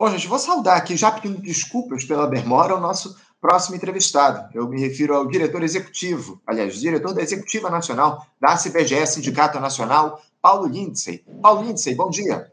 Bom, gente, vou saudar aqui, já pedindo desculpas pela demora, o nosso próximo entrevistado. Eu me refiro ao diretor executivo, aliás, diretor da Executiva Nacional da CBGE, Sindicato Nacional, Paulo Lindsay. Paulo Lindsay, bom dia.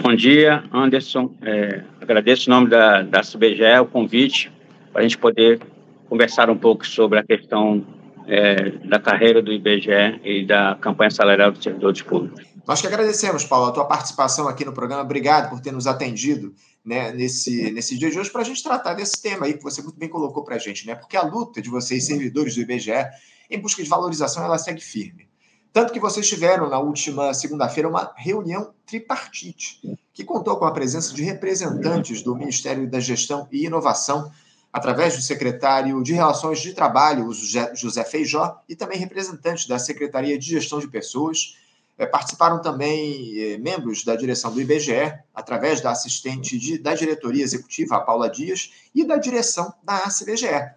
Bom dia, Anderson. É, agradeço em nome da, da CBGE o convite para a gente poder conversar um pouco sobre a questão é, da carreira do IBGE e da campanha salarial dos servidores públicos. Nós que agradecemos, Paulo, a tua participação aqui no programa. Obrigado por ter nos atendido né, nesse, nesse dia de hoje para a gente tratar desse tema aí que você muito bem colocou para a gente, né? Porque a luta de vocês, servidores do IBGE, em busca de valorização, ela segue firme. Tanto que vocês tiveram na última segunda-feira uma reunião tripartite, que contou com a presença de representantes do Ministério da Gestão e Inovação, através do secretário de Relações de Trabalho, José Feijó, e também representantes da Secretaria de Gestão de Pessoas. É, participaram também é, membros da direção do IBGE, através da assistente de, da diretoria executiva, a Paula Dias, e da direção da ACBGE. É,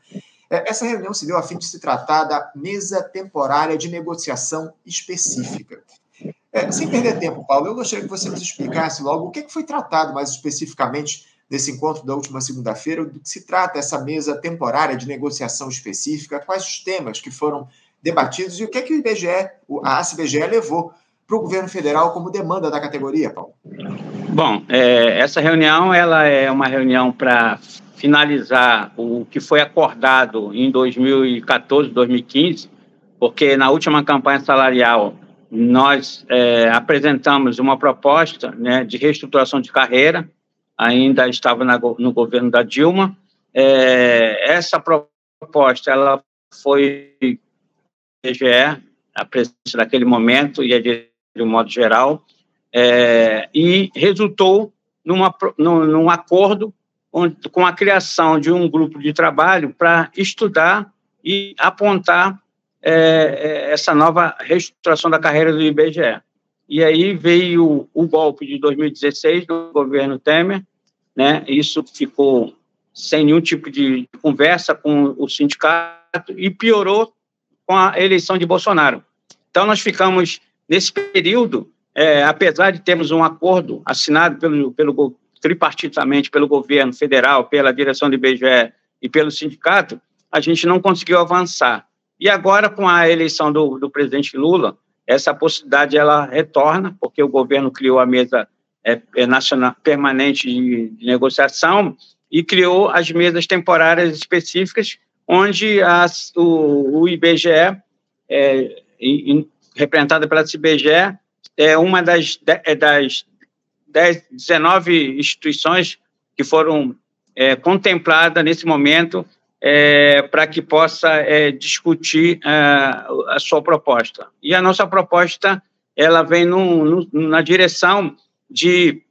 essa reunião se deu a fim de se tratar da mesa temporária de negociação específica. É, sem perder tempo, Paulo, eu gostaria que você nos explicasse logo o que foi tratado mais especificamente nesse encontro da última segunda-feira, do que se trata essa mesa temporária de negociação específica, quais os temas que foram debatidos e o que, é que o IBGE, a ACBGE levou para o governo federal como demanda da categoria, Paulo? Bom, é, essa reunião ela é uma reunião para finalizar o que foi acordado em 2014, 2015, porque na última campanha salarial nós é, apresentamos uma proposta né, de reestruturação de carreira, ainda estava na, no governo da Dilma. É, essa proposta ela foi PGE, a presidente daquele momento e a de, de um modo geral, é, e resultou numa, num, num acordo onde, com a criação de um grupo de trabalho para estudar e apontar é, é, essa nova reestruturação da carreira do IBGE. E aí veio o golpe de 2016 do governo Temer, né? Isso ficou sem nenhum tipo de conversa com o sindicato e piorou com a eleição de Bolsonaro. Então nós ficamos nesse período, é, apesar de termos um acordo assinado pelo, pelo tripartitamente pelo governo federal, pela direção do IBGE e pelo sindicato, a gente não conseguiu avançar. E agora, com a eleição do, do presidente Lula, essa possibilidade ela retorna, porque o governo criou a mesa é, é nacional permanente de, de, negociação e criou as mesas temporárias específicas, onde as, o, o IBGE, é, representada pela CBGE, é uma das, é das 10, 19 instituições que foram é, contempladas nesse momento é, para que possa é, discutir é, a sua proposta. E a nossa proposta ela vem na direção de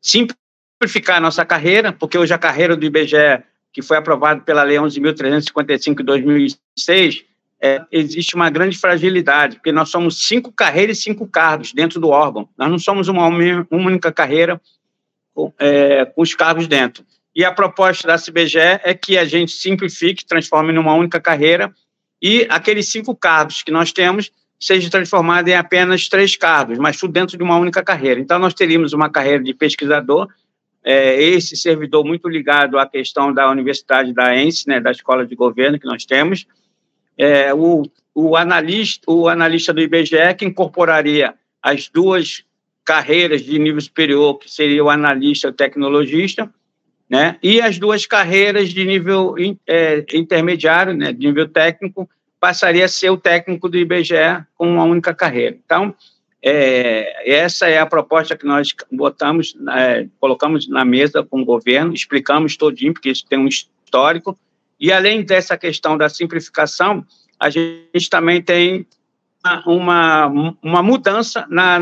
simplificar a nossa carreira, porque hoje a carreira do IBGE, que foi aprovada pela Lei 11.355 de 2006, é, existe uma grande fragilidade, porque nós somos cinco carreiras e cinco cargos dentro do órgão. Nós não somos uma, única carreira com, é, com os cargos dentro. E a proposta da CBGE é que a gente simplifique, transforme numa única carreira e aqueles cinco cargos que nós temos seja transformado em apenas três cargos, mas tudo dentro de uma única carreira. Então, nós teríamos uma carreira de pesquisador, é, esse servidor muito ligado à questão da Universidade da ENSE, né, da Escola de Governo que nós temos, é, o, o, analista, o analista do IBGE que incorporaria as duas carreiras de nível superior, que seria o analista e o tecnologista, né, e as duas carreiras de nível é, intermediário, né, de nível técnico, passaria a ser o técnico do IBGE com uma única carreira. Então, é, essa é a proposta que nós botamos, é, colocamos na mesa com o governo, explicamos todinho, porque isso tem um histórico, e além dessa questão da simplificação, a gente também tem uma, uma mudança na,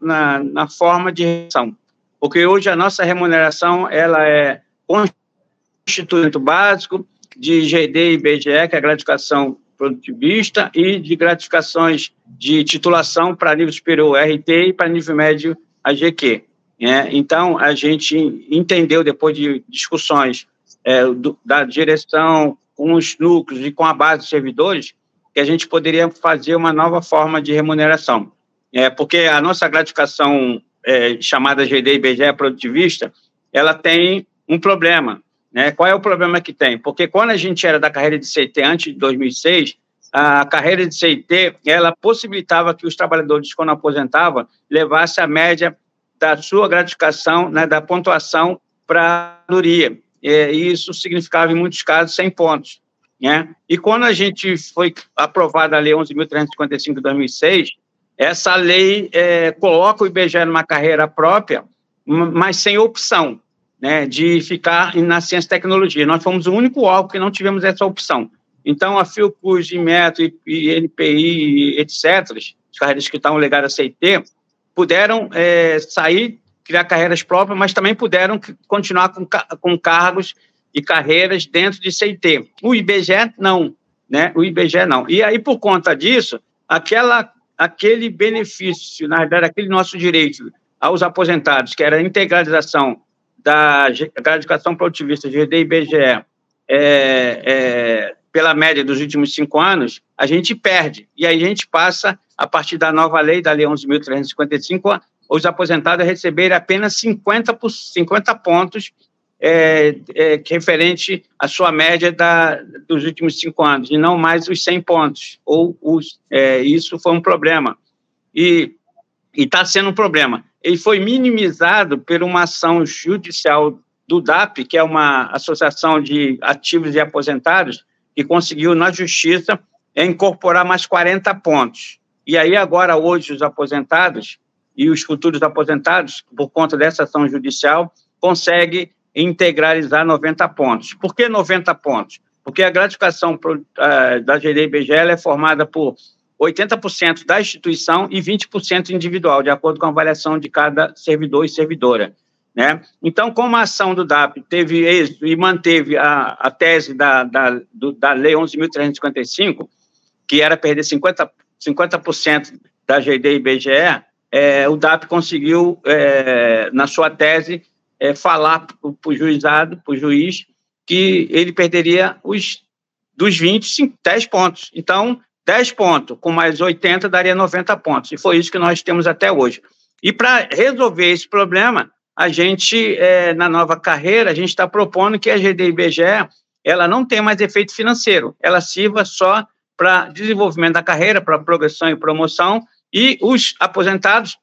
na, na forma de remuneração, porque hoje a nossa remuneração ela é constituinte básico de GD e IBGE, que é a gratificação produtivista, e de gratificações de titulação para nível superior RT e para nível médio AGQ. Né? Então, a gente entendeu, depois de discussões é, do, da direção com os núcleos e com a base de servidores, que a gente poderia fazer uma nova forma de remuneração. É, porque a nossa gratificação é, chamada GD IBGE produtivista, ela tem um problema. Né? Qual é o problema que tem? Porque quando a gente era da carreira de CT antes de 2006, a carreira de CT ela possibilitava que os trabalhadores, quando aposentavam, levassem a média da sua gratificação, né, da pontuação para a Luria. E isso significava, em muitos casos, 100 pontos. Né? E quando a gente foi aprovada a Lei 11.355 de 2006, essa lei é, coloca o IBGE numa carreira própria, mas sem opção né, de ficar na ciência e tecnologia. Nós fomos o único órgão que não tivemos essa opção. Então, a Fiocruz, Inmetro, e NPI, etc., as carreiras que estavam ligadas a CIT, puderam é, sair, criar carreiras próprias, mas também puderam continuar com, com cargos e carreiras dentro de CIT. O IBGE, não. Né? O IBGE, não. E aí, por conta disso, aquela, aquele benefício, na verdade, aquele nosso direito aos aposentados, que era a integralização da gratificação produtivista GD e IBGE, é, é, pela média dos últimos cinco anos, a gente perde. E aí a gente passa, a partir da nova lei, da Lei 11.355, os aposentados a receberem apenas 50, 50 pontos é, é, referente à sua média da, dos últimos cinco anos, e não mais os 100 pontos. Ou os, é, isso foi um problema. E está sendo um problema. Ele foi minimizado por uma ação judicial do DAP, que é uma associação de ativos e aposentados, que conseguiu, na justiça, incorporar mais 40 pontos. E aí, agora, hoje, os aposentados e os futuros aposentados, por conta dessa ação judicial, conseguem integralizar 90 pontos. Por que 90 pontos? Porque a gratificação uh, da GDBG é formada por 80% da instituição e 20% individual, de acordo com a avaliação de cada servidor e servidora. Né? Então, como a ação do DAP teve êxito e manteve a, a tese da, da, do, da Lei 11.355, que era perder 50%, 50 da GD e BGE, é, o DAP conseguiu, é, na sua tese, é, falar para o juizado, para o juiz, que ele perderia os dos 20, 10 pontos. Então, 10 pontos com mais 80 daria 90 pontos. E foi isso que nós temos até hoje. E para resolver esse problema, a gente, é, na nova carreira, a gente está propondo que a GDIBGE ela não tenha mais efeito financeiro, ela sirva só para desenvolvimento da carreira, para progressão e promoção, e os aposentados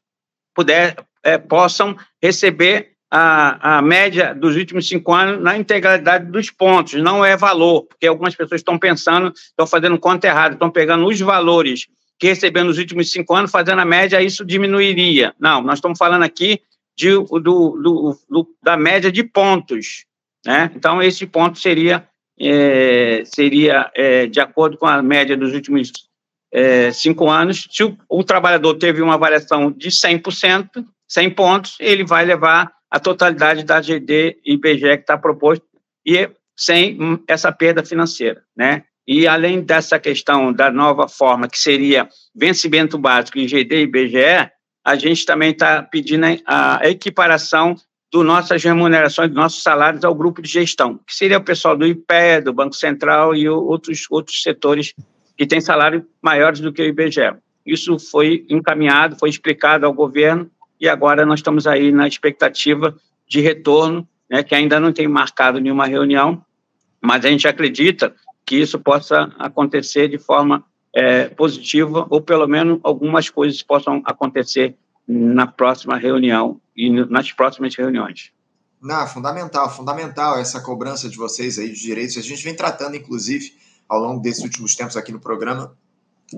puder, é, possam receber a, a média dos últimos cinco anos na integralidade dos pontos, não é valor, porque algumas pessoas estão pensando, estão fazendo conta errada, estão pegando os valores que receberam nos últimos cinco anos, fazendo a média, isso diminuiria. Não, nós estamos falando aqui de, do, do, do, da média de pontos. Né? Então, esse ponto seria, é, seria é, de acordo com a média dos últimos é, cinco anos. Se o, o, trabalhador teve uma avaliação de 100%, 100 pontos, ele vai levar a totalidade da GD e IBGE que está proposto, e sem essa perda financeira, né? E além dessa questão da nova forma, que seria vencimento básico em GD e IBGE, a gente também está pedindo a equiparação do nossas remunerações, dos nossos salários ao grupo de gestão, que seria o pessoal do IPE, do Banco Central e outros, outros setores que têm salários maiores do que o IBGE. Isso foi encaminhado, foi explicado ao governo e agora nós estamos aí na expectativa de retorno, né, que ainda não tem marcado nenhuma reunião, mas a gente acredita que isso possa acontecer de forma é, positiva, ou pelo menos algumas coisas possam acontecer na próxima reunião e nas próximas reuniões. Não, fundamental, fundamental essa cobrança de vocês aí de direitos. A gente vem tratando, inclusive, ao longo desses últimos tempos aqui no programa,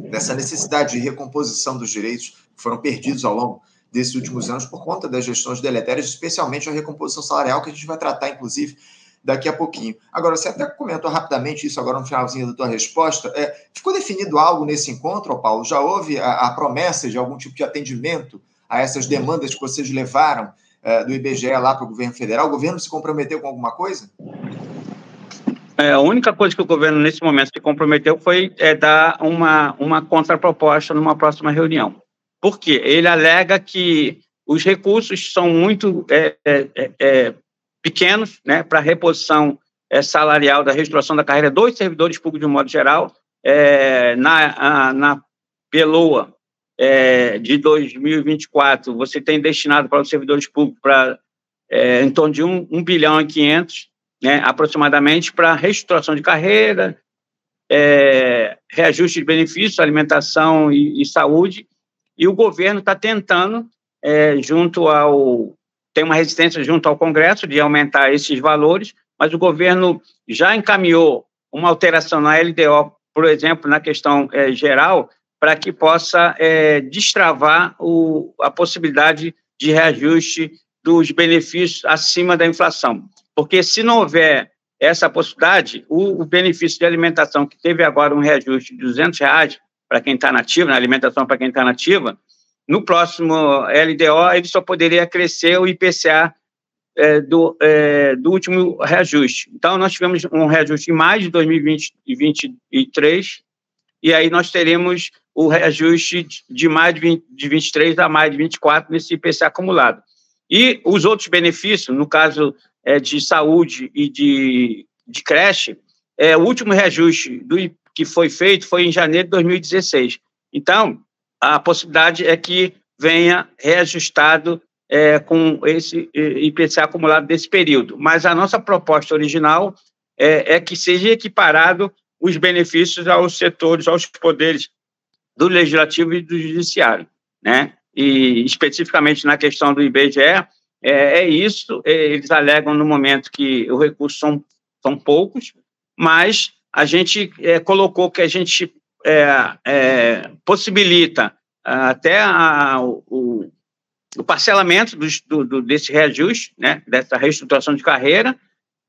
dessa necessidade de recomposição dos direitos que foram perdidos ao longo desses últimos anos por conta das gestões deletérias, especialmente a recomposição salarial, que a gente vai tratar, inclusive, daqui a pouquinho. Agora, você até comentou rapidamente isso agora no finalzinho da tua resposta. É, ficou definido algo nesse encontro, Paulo? Já houve a, a, promessa de algum tipo de atendimento a essas demandas que vocês levaram é, do IBGE lá para o governo federal? O governo se comprometeu com alguma coisa? É, a única coisa que o governo, nesse momento, se comprometeu foi é, dar uma, uma contraproposta numa próxima reunião. Por quê? Ele alega que os recursos são muito é, é, é, é pequenos né, para reposição é, salarial da reestruturação da carreira dos servidores públicos de um modo geral. na, a, na Peloa de 2024, você tem destinado para os servidores públicos para é, em torno de 1, 1 bilhão e 500, né, aproximadamente, para reestruturação de carreira, é, reajuste de benefícios, alimentação e, e saúde, e o governo está tentando, é, junto ao. tem uma resistência junto ao Congresso de aumentar esses valores, mas o governo já encaminhou uma alteração na LDO, por exemplo, na questão é, geral, para que possa é, destravar o, a possibilidade de reajuste dos benefícios acima da inflação. Porque se não houver essa possibilidade, o, o benefício de alimentação, que teve agora um reajuste de 200 reais para quem está nativa, na né, alimentação para quem está nativa, no próximo LDO ele só poderia crescer o IPCA é, do, é, do último reajuste. Então, nós tivemos um reajuste em mais de 2023, e aí nós teremos o reajuste de mais de, 20, de 23 a mais de 24 nesse IPCA acumulado. E os outros benefícios, no caso é, de saúde e de, de creche, é, o último reajuste do, que foi feito foi em janeiro de 2016. Então, a possibilidade é que venha reajustado é, com esse IPCA acumulado desse período. Mas a nossa proposta original é, é, que seja equiparado os benefícios aos setores, aos poderes do legislativo e do judiciário, né? E especificamente na questão do IBGE, é, é isso. É, eles alegam no momento que os recursos são, são poucos, mas a gente é, colocou que a gente é, é, possibilita até a, o, o parcelamento do, do, desse reajuste, né, dessa reestruturação de carreira,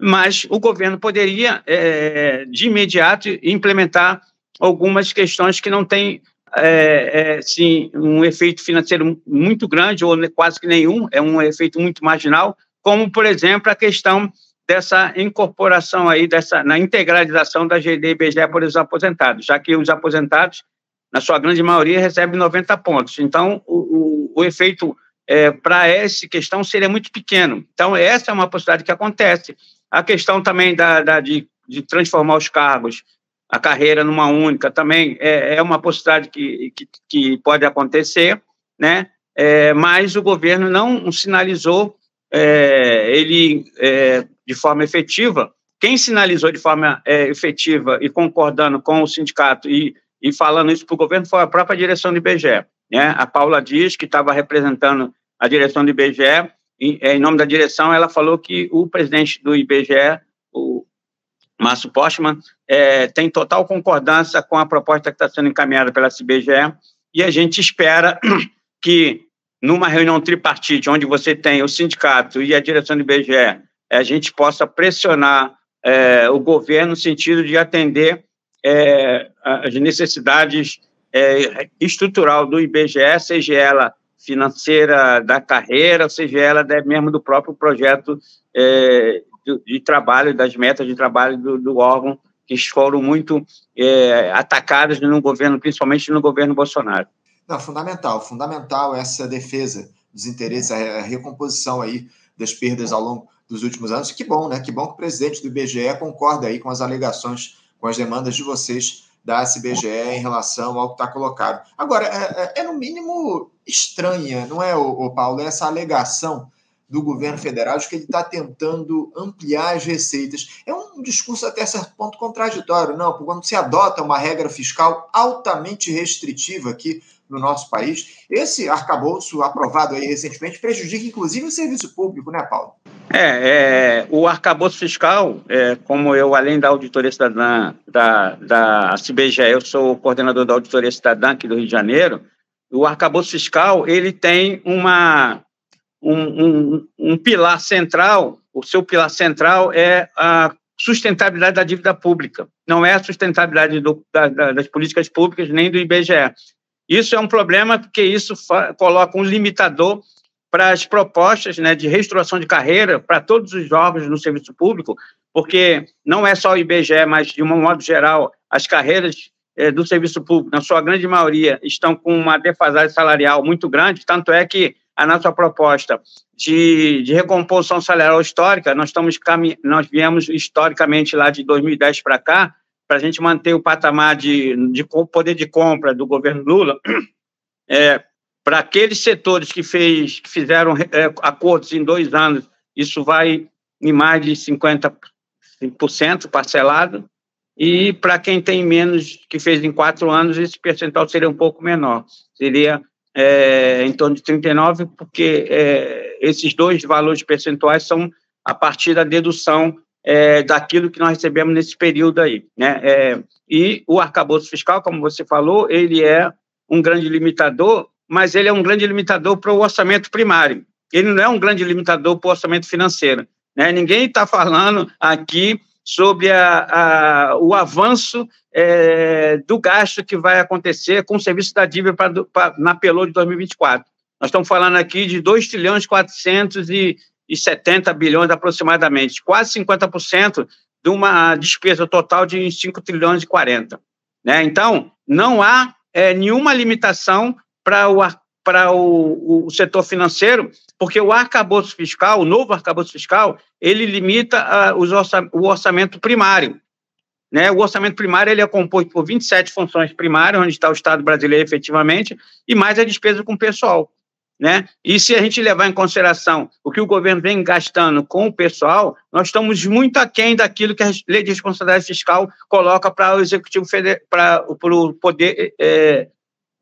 mas o governo poderia, é, de imediato, implementar algumas questões que não têm é, é, sim, um efeito financeiro muito grande, ou quase que nenhum, é um efeito muito marginal, como, por exemplo, a questão dessa incorporação aí, dessa, na integralização da GD e BGE por os aposentados, já que os aposentados, na sua grande maioria, recebem 90 pontos. Então, o, o, o efeito é, para essa questão seria muito pequeno. Então, essa é uma possibilidade que acontece. A questão também da, da de, de, transformar os cargos, a carreira numa única, também é, é uma possibilidade que, que, que, pode acontecer, né? É, mas o governo não sinalizou é, ele é, de forma efetiva. Quem sinalizou de forma é, efetiva e concordando com o sindicato e, e falando isso para o governo foi a própria direção do IBGE. Né? A Paula Dias, que estava representando a direção do IBGE, em, é, em, nome da direção, ela falou que o presidente do IBGE, o Márcio Postman, é, tem total concordância com a proposta que está sendo encaminhada pela CBGE e a gente espera que numa reunião tripartite, onde você tem o sindicato e a direção do IBGE, a gente possa pressionar é, o governo no sentido de atender é, as necessidades é, estrutural do IBGE, seja ela financeira da carreira, seja ela mesmo do próprio projeto é, de, de, trabalho, das metas de trabalho do, do órgão, que foram muito é, atacadas no governo, principalmente no governo Bolsonaro. Não, fundamental, fundamental essa defesa dos interesses, a recomposição aí das perdas ao longo dos últimos anos. Que bom, né? Que bom que o presidente do IBGE concorda aí com as alegações, com as demandas de vocês da CBGE em relação ao que está colocado. Agora, é, é, é, no mínimo estranha, não é, o, Paulo, essa alegação do governo federal de que ele está tentando ampliar as receitas. É um discurso até certo ponto contraditório, não? Porque quando se adota uma regra fiscal altamente restritiva aqui no nosso país, esse arcabouço aprovado aí recentemente prejudica inclusive o serviço público, né, Paulo? É, é o arcabouço fiscal, é, como eu, além da auditoria cidadã da, da CBGE, eu sou coordenador da auditoria cidadã aqui do Rio de Janeiro, o arcabouço fiscal, ele tem uma, um, um, um pilar central, o seu pilar central é a sustentabilidade da dívida pública, não é a sustentabilidade do, da, das políticas públicas nem do IBGE. Isso é um problema porque isso coloca um limitador para as propostas né, de reestruturação de carreira para todos os órgãos no serviço público, porque não é só o IBGE, mas, de um modo geral, as carreiras é, do serviço público, na sua grande maioria, estão com uma defasagem salarial muito grande, tanto é que a nossa proposta de, de recomposição salarial histórica, nós, estamos, nós viemos historicamente lá de 2010 para cá, para a gente manter o patamar de, de poder de compra do governo Lula, é, para aqueles setores que, fez, que fizeram é, acordos em dois anos isso vai em mais de 50% parcelado, e para quem tem menos, que fez em quatro anos, esse percentual seria um pouco menor, seria é, em torno de 39, porque é, esses dois valores percentuais são a partir da dedução é, daquilo que nós recebemos nesse período aí, né? É, e o arcabouço fiscal, como você falou, ele é um grande limitador, mas ele é um grande limitador para o orçamento primário. Ele não é um grande limitador para o orçamento financeiro. Né? Ninguém está falando aqui sobre a, a, o avanço é, do gasto que vai acontecer com o serviço da dívida pra, pra, na PELO de 2024. Nós estamos falando aqui de 2 trilhões 470 bilhões aproximadamente, quase 50% de uma despesa total de 5 trilhões e 40. Né? Então, não há é, nenhuma limitação para o, para o, o, setor financeiro, porque o arcabouço fiscal, o novo arcabouço fiscal, ele limita uh, orça, o orçamento primário. Né? O orçamento primário ele é composto por 27 funções primárias, onde está o Estado brasileiro efetivamente, e mais a despesa com o pessoal. Né? E se a gente levar em consideração o que o governo vem gastando com o pessoal, nós estamos muito aquém daquilo que a lei de responsabilidade fiscal coloca para o executivo para o poder é,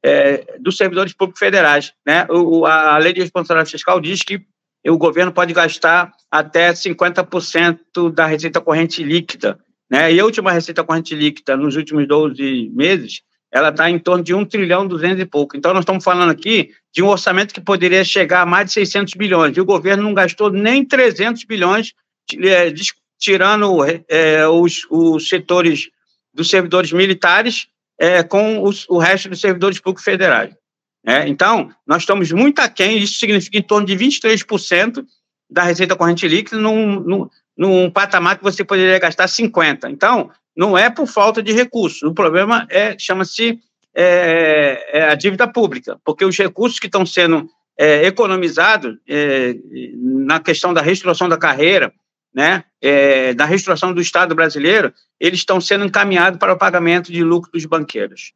é, dos servidores públicos federais. Né? O, a lei de responsabilidade fiscal diz que o governo pode gastar até 50% da receita corrente líquida. Né? E a última receita corrente líquida nos últimos 12 meses ela está em torno de 1 trilhão 200 e pouco. Então, nós estamos falando aqui de um orçamento que poderia chegar a mais de 600 bilhões, e o governo não gastou nem 300 bilhões, é, tirando é, os, os setores dos servidores militares é, com os, o resto dos servidores públicos federais. É, então, nós estamos muito aquém, isso significa em torno de 23% da receita corrente líquida num, num, num patamar que você poderia gastar 50%. Então, não é por falta de recursos. O problema é chama-se é, é a dívida pública, porque os recursos que estão sendo é, economizados é, na questão da reestruturação da carreira, né, é, da reestruturação do Estado brasileiro, eles estão sendo encaminhados para o pagamento de lucro dos banqueiros.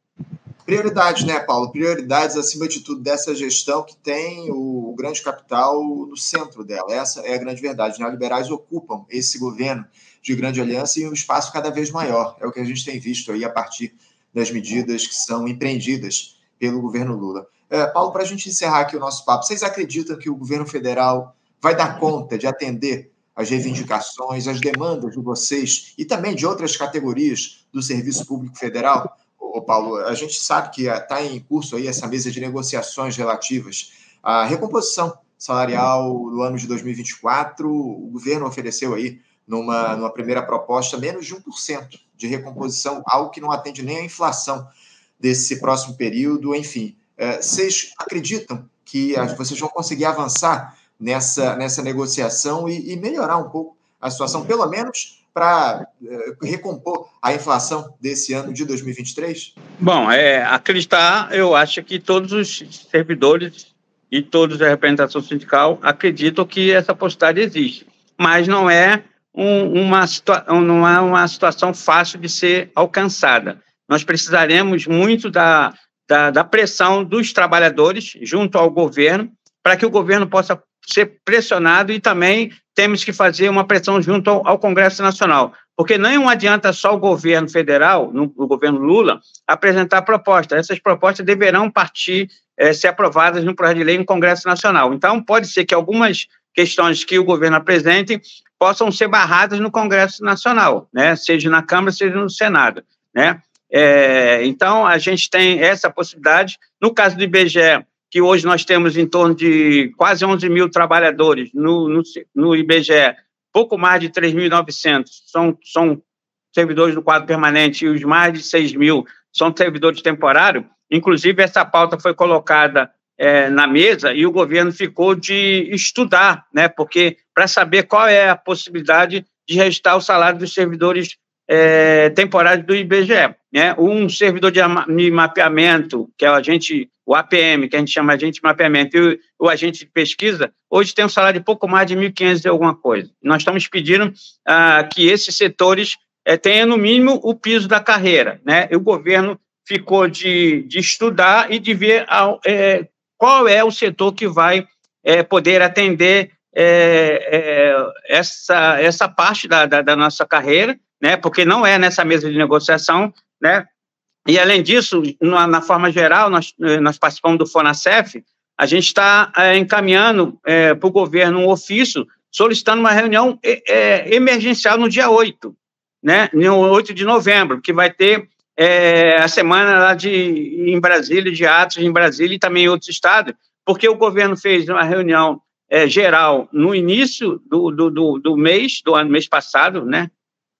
Prioridades, né, Paulo? Prioridades, acima de tudo, dessa gestão que tem o grande capital no centro dela. Essa é a grande verdade. Neoliberais ocupam esse governo de grande aliança em um espaço cada vez maior. É o que a gente tem visto aí a partir das medidas que são empreendidas pelo governo Lula. É, Paulo, para a gente encerrar aqui o nosso papo, vocês acreditam que o governo federal vai dar conta de atender as reivindicações, as demandas de vocês e também de outras categorias do Serviço Público Federal? Ô, Paulo, a gente sabe que está em curso aí essa mesa de negociações relativas à recomposição salarial do ano de 2024. O governo ofereceu aí numa, numa primeira proposta, menos de 1% de recomposição, algo que não atende nem à inflação desse próximo período. Enfim, é, vocês acreditam que vocês vão conseguir avançar nessa, nessa negociação e, e melhorar um pouco a situação, pelo menos para é, recompor a inflação desse ano de 2023? Bom, é, acreditar, eu acho que todos os servidores e todos a representação sindical acreditam que essa possibilidade existe, mas não é um, uma, não é uma situação fácil de ser alcançada. Nós precisaremos muito da, da, da pressão dos trabalhadores junto ao governo para que o governo possa ser pressionado e também temos que fazer uma pressão junto ao, Congresso Nacional, porque não adianta só o governo federal, no, o governo Lula, apresentar propostas. Essas propostas deverão partir, é, ser aprovadas no projeto de lei no Congresso Nacional. Então, pode ser que algumas questões que o governo apresente possam ser barradas no Congresso Nacional, né? seja na Câmara, seja no Senado. Né? É, então, a gente tem essa possibilidade. No caso do IBGE, que hoje nós temos em torno de quase 11 mil trabalhadores no, no, no IBGE, pouco mais de 3.900 são, são servidores do quadro permanente e os mais de 6 mil são servidores temporários. Inclusive, essa pauta foi colocada é, na mesa e o governo ficou de estudar, né? Porque para saber qual é a possibilidade de registrar o salário dos servidores é, temporários do IBGE. Né? Um servidor de mapeamento, que é o agente, o APM, que a gente chama agente de mapeamento, e o, o agente de pesquisa, hoje tem um salário de pouco mais de 1.500 e alguma coisa. Nós estamos pedindo ah, que esses setores é, tenham, no mínimo, o piso da carreira. Né? E o governo ficou de, de estudar e de ver é, qual é o setor que vai é, poder atender essa, essa parte da, da, da, nossa carreira, né, porque não é nessa mesa de negociação, né, e além disso, na, na forma geral, nós, nós participamos do FONACEF, a gente está é, encaminhando é, para o governo um ofício solicitando uma reunião é, emergencial no dia 8, né, no 8 de novembro, que vai ter a semana lá de, em Brasília, de atos em Brasília e também em outros estados, porque o governo fez uma reunião é, geral no início do, do, do, do, mês, do ano mês passado, né?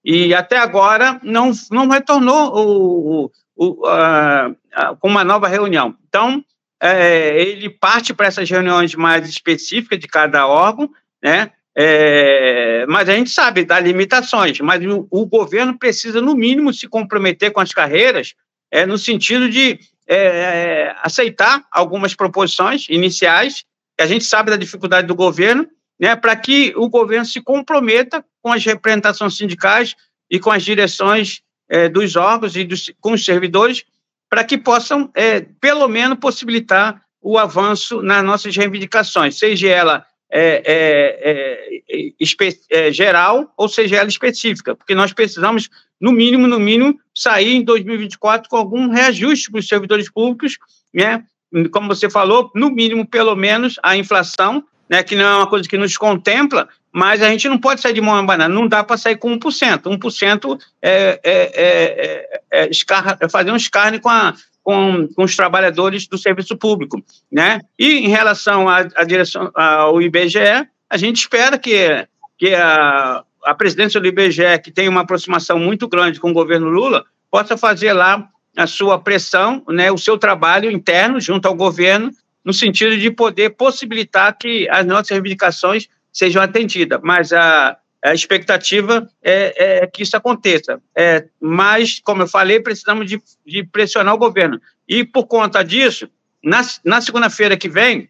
E até agora não, não retornou o, o, a, a, com uma nova reunião. Então, é, ele parte para essas reuniões mais específicas de cada órgão, né? É, mas a gente sabe das limitações, mas o, o, governo precisa, no mínimo, se comprometer com as carreiras, é, no sentido de é aceitar algumas proposições iniciais a gente sabe da dificuldade do governo, né, para que o governo se comprometa com as representações sindicais e com as direções é, dos órgãos e dos, com os servidores, para que possam, é, pelo menos, possibilitar o avanço nas nossas reivindicações, seja ela é, é, é, é, geral ou seja ela específica, porque nós precisamos, no mínimo, no mínimo, sair em 2024 com algum reajuste para os servidores públicos, né, como você falou, no mínimo, pelo menos, a inflação, né, que não é uma coisa que nos contempla, mas a gente não pode sair de mão banana, não dá para sair com 1%. 1% é, é, é, é, escar, é fazer um escarne com, a, com, com, os trabalhadores do serviço público. Né? E em relação à, à direção, ao IBGE, a gente espera que, que a, a presidência do IBGE, que tem uma aproximação muito grande com o governo Lula, possa fazer lá a sua pressão, né, o seu trabalho interno junto ao governo, no sentido de poder possibilitar que as nossas reivindicações sejam atendidas. Mas a, a expectativa é, é, que isso aconteça. É, mas, como eu falei, precisamos de, de, pressionar o governo. E, por conta disso, na, na segunda-feira que vem,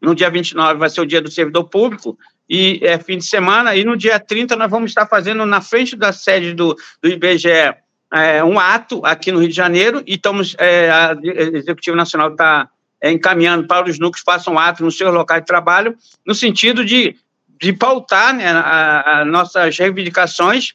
no dia 29, vai ser o dia do servidor público, e é fim de semana, e no dia 30 nós vamos estar fazendo na frente da sede do, do IBGE é, um ato aqui no Rio de Janeiro e estamos, é, a Executivo Nacional está é, encaminhando para os núcleos façam um ato no seu local de trabalho, no sentido de, de pautar né, as nossas reivindicações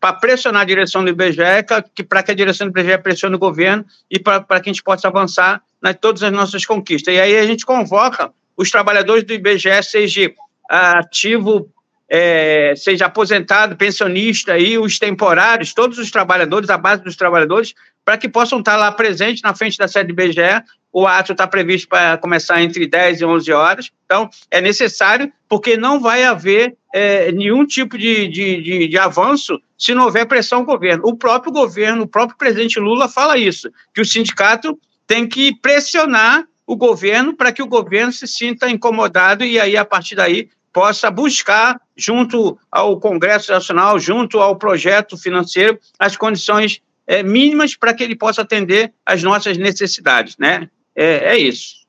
para pressionar a direção do IBGE, que, para que a direção do IBGE pressione o governo e para que a gente possa avançar nas todas as nossas conquistas. E aí a gente convoca os trabalhadores do IBGE, seja ativo é, seja aposentado, pensionista e os temporários, todos os trabalhadores, a base dos trabalhadores, para que possam estar lá presentes na frente da sede do IBGE. O ato está previsto para começar entre 10 e 11 horas. Então, é necessário, porque não vai haver é, nenhum tipo de, de, de, de avanço se não houver pressão do governo. O próprio governo, o próprio presidente Lula fala isso, que o sindicato tem que pressionar o governo para que o governo se sinta incomodado e aí, a partir daí, possa buscar, junto ao Congresso Nacional, junto ao projeto financeiro, as condições é, mínimas para que ele possa atender às nossas necessidades. Né? É, é, isso.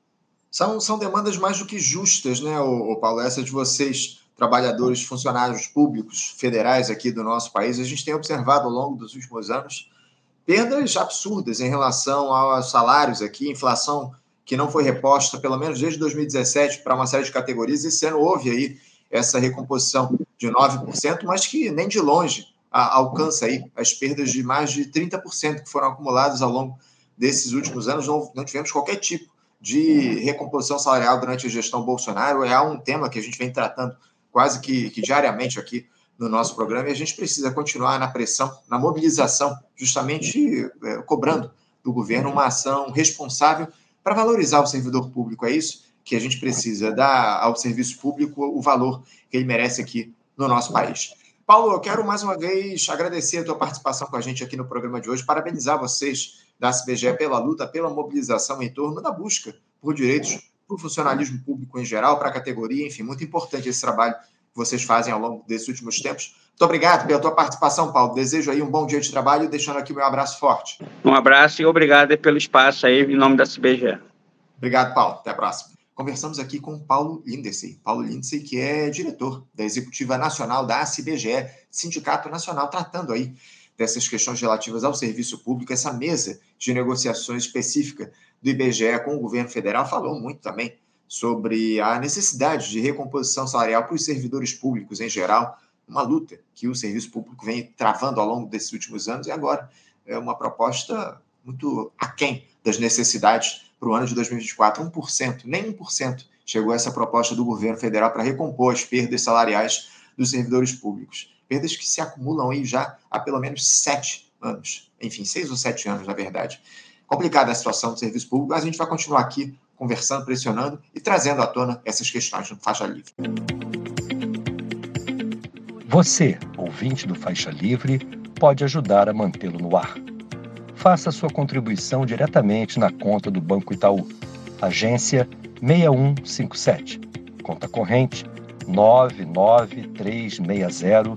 São, são demandas mais do que justas, né, o, Paulo? Essa de vocês, trabalhadores, funcionários públicos federais aqui do nosso país, a gente tem observado ao longo dos últimos anos perdas absurdas em relação aos salários aqui, inflação que não foi reposta, pelo menos desde 2017, para uma série de categorias. Esse ano houve aí essa recomposição de 9%, mas que nem de longe alcança aí as perdas de mais de 30% que foram acumuladas ao longo desses últimos anos. Não, não tivemos qualquer tipo de recomposição salarial durante a gestão Bolsonaro. É um tema que a gente vem tratando quase que, que diariamente aqui no nosso programa e a gente precisa continuar na pressão, na mobilização, justamente é, cobrando do governo uma ação responsável para valorizar o servidor público. É isso que a gente precisa dar ao serviço público o valor que ele merece aqui no nosso país. Paulo, eu quero mais uma vez agradecer a tua participação com a gente aqui no programa de hoje, parabenizar vocês da SBGE pela luta, pela mobilização em torno da busca por direitos para o funcionalismo público em geral, para a categoria, enfim, muito importante esse trabalho que vocês fazem ao longo desses últimos tempos. Muito obrigado pela tua participação, Paulo. Desejo aí um bom dia de trabalho, deixando aqui o meu abraço forte. Um abraço e obrigado pelo espaço aí em nome da CBGE. Obrigado, Paulo. Até a próxima. Conversamos aqui com Paulo Lindsay. Paulo Lindsay, que é diretor da Executiva Nacional da ACBGE, Sindicato Nacional, tratando aí dessas questões relativas ao serviço público, essa mesa de negociações específica do IBGE com o governo federal, falou muito também sobre a necessidade de recomposição salarial para os servidores públicos em geral, uma luta que o serviço público vem travando ao longo desses últimos anos e agora é uma proposta muito aquém das necessidades para o ano de 2024. 1%, nem 1% chegou essa proposta do governo federal para recompor as perdas salariais dos servidores públicos. Perdas que se acumulam aí já há pelo menos sete anos. Enfim, seis ou sete anos, na verdade. Complicada a situação do serviço público, mas a gente vai continuar aqui conversando, pressionando e trazendo à tona essas questões no Faixa Livre. Você, ouvinte do Faixa Livre, pode ajudar a mantê-lo no ar. Faça sua contribuição diretamente na conta do Banco Itaú, agência 6157, conta corrente 99360,